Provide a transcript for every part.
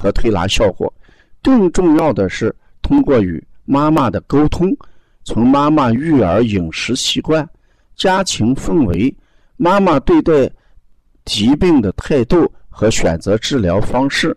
和推拿效果，更重要的是通过与妈妈的沟通，从妈妈育儿饮食习惯、家庭氛围、妈妈对待疾病的态度和选择治疗方式、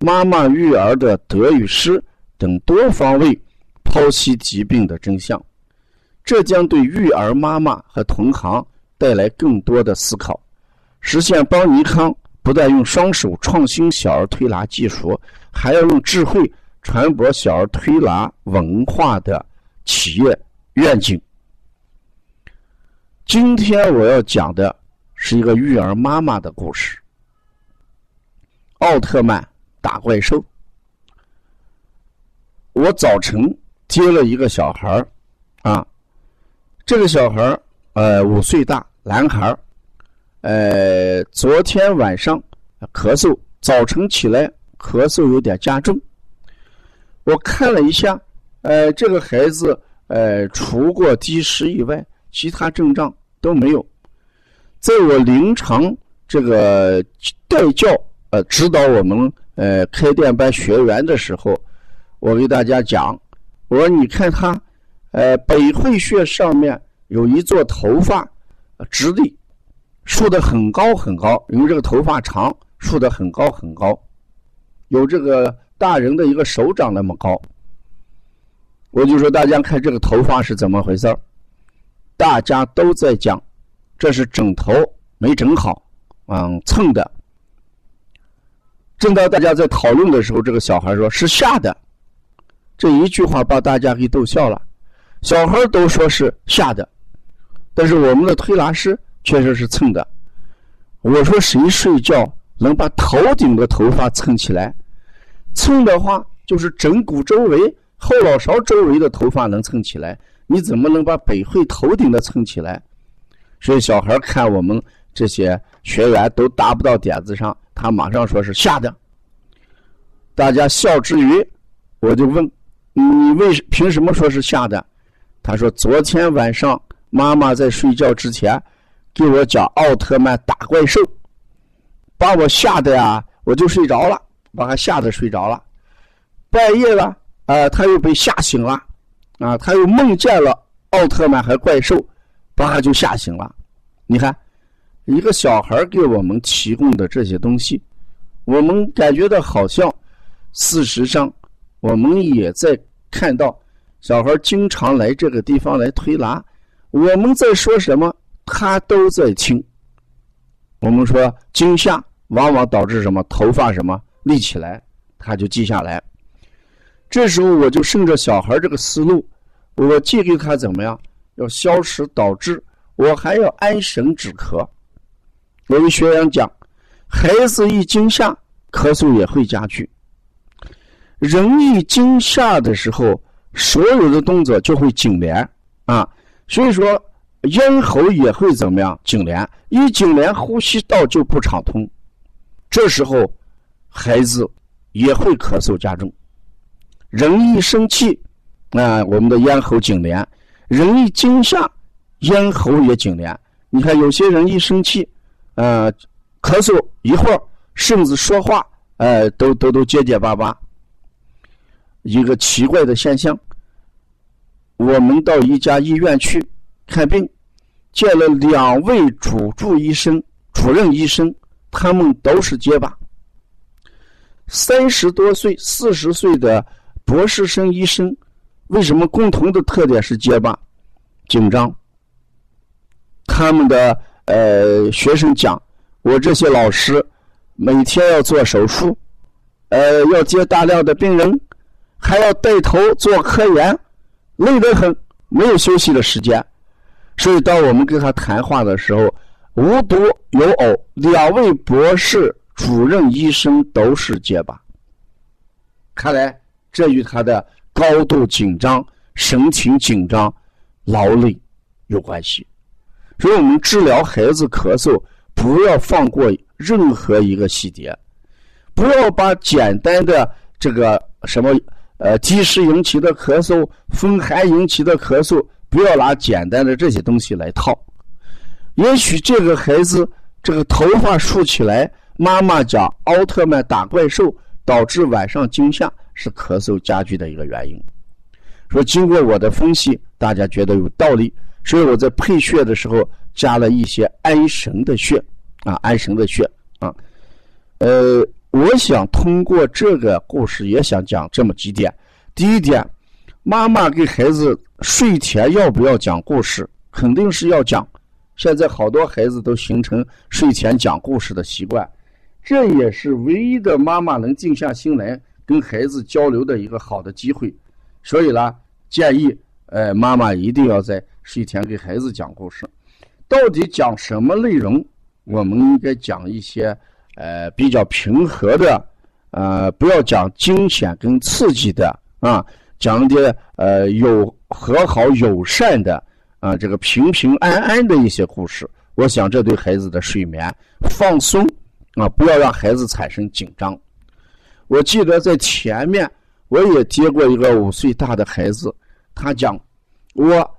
妈妈育儿的得与失等多方位剖析疾病的真相，这将对育儿妈妈和同行带来更多的思考，实现邦尼康。不但用双手创新小儿推拿技术，还要用智慧传播小儿推拿文化的企业愿景。今天我要讲的是一个育儿妈妈的故事——奥特曼打怪兽。我早晨接了一个小孩儿，啊，这个小孩儿呃五岁大，男孩儿。呃，昨天晚上咳嗽，早晨起来咳嗽有点加重。我看了一下，呃，这个孩子呃，除过低食以外，其他症状都没有。在我临床这个带教呃指导我们呃开店班学员的时候，我给大家讲，我说你看他，呃，百会穴上面有一座头发直立。竖得很高很高，因为这个头发长，竖得很高很高，有这个大人的一个手掌那么高。我就说大家看这个头发是怎么回事大家都在讲，这是枕头没整好，嗯，蹭的。正当大家在讨论的时候，这个小孩说是吓的，这一句话把大家给逗笑了。小孩都说是吓的，但是我们的推拿师。确实是蹭的。我说谁睡觉能把头顶的头发蹭起来？蹭的话就是枕骨周围、后脑勺周围的头发能蹭起来。你怎么能把北会头顶的蹭起来？所以小孩看我们这些学员都达不到点子上，他马上说是下的。大家笑之余，我就问你为凭什么说是下的？他说昨天晚上妈妈在睡觉之前。给我讲奥特曼打怪兽，把我吓得呀，我就睡着了，把他吓得睡着了。半夜了，呃，他又被吓醒了，啊，他又梦见了奥特曼和怪兽，把他就吓醒了。你看，一个小孩给我们提供的这些东西，我们感觉到好像，事实上，我们也在看到小孩经常来这个地方来推拿，我们在说什么？他都在听。我们说惊吓往往导致什么？头发什么立起来，他就记下来。这时候我就顺着小孩这个思路，我既给他怎么样？要消食导滞，我还要安神止咳。我们学员讲，孩子一惊吓，咳嗽也会加剧。人一惊吓的时候，所有的动作就会紧连啊，所以说。咽喉也会怎么样？痉挛，一痉挛，呼吸道就不畅通，这时候孩子也会咳嗽加重。人一生气，啊，我们的咽喉痉挛；人一惊吓，咽喉也痉挛。你看，有些人一生气，呃，咳嗽一会儿，甚至说话，呃，都都都结结巴巴。一个奇怪的现象。我们到一家医院去。看病，见了两位主治医生、主任医生，他们都是结巴。三十多岁、四十岁的博士生医生，为什么共同的特点是结巴、紧张？他们的呃学生讲，我这些老师每天要做手术，呃，要接大量的病人，还要带头做科研，累得很，没有休息的时间。所以，当我们跟他谈话的时候，无独有偶，两位博士主任医生都是结巴。看来这与他的高度紧张、神情紧张、劳累有关系。所以我们治疗孩子咳嗽，不要放过任何一个细节，不要把简单的这个什么呃积食引起的咳嗽、风寒引起的咳嗽，不要拿简单的这些东西来套。也许这个孩子这个头发竖起来，妈妈讲奥特曼打怪兽导致晚上惊吓，是咳嗽加剧的一个原因。说经过我的分析，大家觉得有道理。所以我在配穴的时候加了一些安神的穴啊，安神的穴啊。呃，我想通过这个故事也想讲这么几点。第一点，妈妈给孩子睡前要不要讲故事？肯定是要讲。现在好多孩子都形成睡前讲故事的习惯，这也是唯一的妈妈能静下心来跟孩子交流的一个好的机会。所以呢，建议呃妈妈一定要在。睡前给孩子讲故事，到底讲什么内容？我们应该讲一些呃比较平和的，呃不要讲惊险跟刺激的啊，讲点呃有和好友善的啊这个平平安安的一些故事。我想这对孩子的睡眠放松啊，不要让孩子产生紧张。我记得在前面我也接过一个五岁大的孩子，他讲我。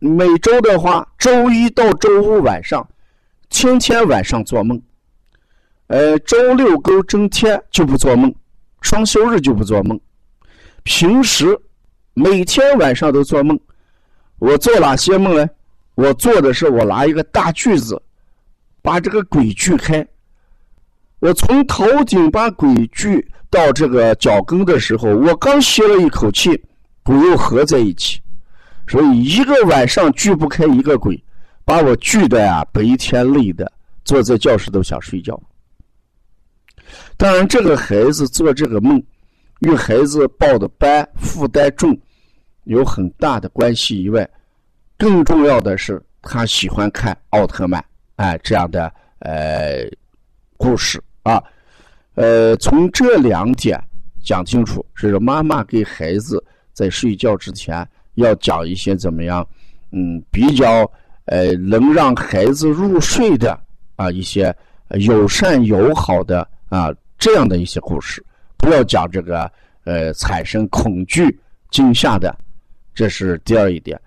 每周的话，周一到周五晚上，天天晚上做梦。呃，周六周天就不做梦，双休日就不做梦。平时每天晚上都做梦。我做哪些梦呢？我做的是我拿一个大锯子，把这个鬼锯开。我从头顶把鬼锯到这个脚跟的时候，我刚吸了一口气，鬼又合在一起。所以一个晚上锯不开一个鬼，把我锯的呀，白天累的，坐在教室都想睡觉。当然，这个孩子做这个梦，与孩子报的班负担重有很大的关系以外，更重要的是他喜欢看奥特曼哎这样的呃故事啊，呃从这两点讲清楚，是妈妈给孩子在睡觉之前。要讲一些怎么样，嗯，比较呃能让孩子入睡的啊一些友善友好的啊这样的一些故事，不要讲这个呃产生恐惧惊吓的，这是第二一点。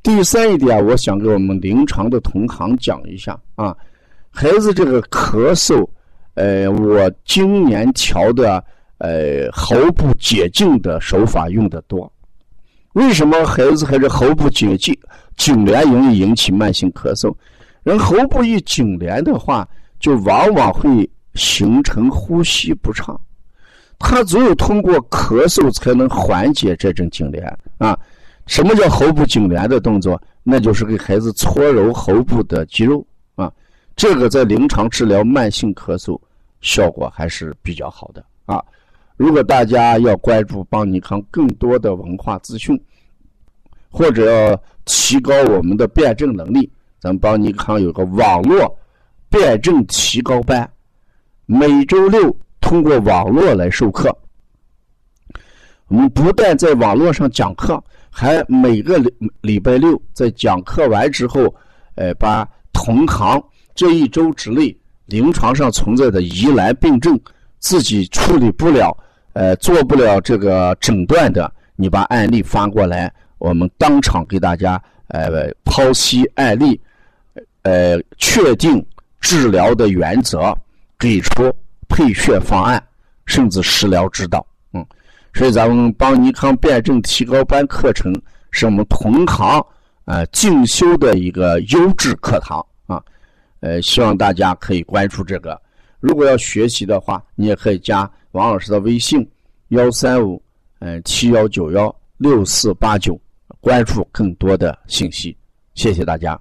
第三一点，我想给我们临床的同行讲一下啊，孩子这个咳嗽，呃，我今年调的呃喉部解痉的手法用的多。为什么孩子还是喉部紧紧痉挛容易引起慢性咳嗽？人喉部一痉挛的话，就往往会形成呼吸不畅。他只有通过咳嗽才能缓解这种痉挛啊。什么叫喉部痉挛的动作？那就是给孩子搓揉喉部的肌肉啊。这个在临床治疗慢性咳嗽效果还是比较好的啊。如果大家要关注邦尼康更多的文化资讯，或者要提高我们的辩证能力，咱们邦尼康有个网络辩证提高班，每周六通过网络来授课。我们不但在网络上讲课，还每个礼礼拜六在讲课完之后，呃，把同行这一周之内临床上存在的疑难病症，自己处理不了。呃，做不了这个诊断的，你把案例发过来，我们当场给大家呃剖析案例，呃，确定治疗的原则，给出配穴方案，甚至食疗指导。嗯，所以咱们邦尼康辩证提高班课程是我们同行呃进修的一个优质课堂啊，呃，希望大家可以关注这个。如果要学习的话，你也可以加王老师的微信幺三五嗯七幺九幺六四八九，关注更多的信息。谢谢大家。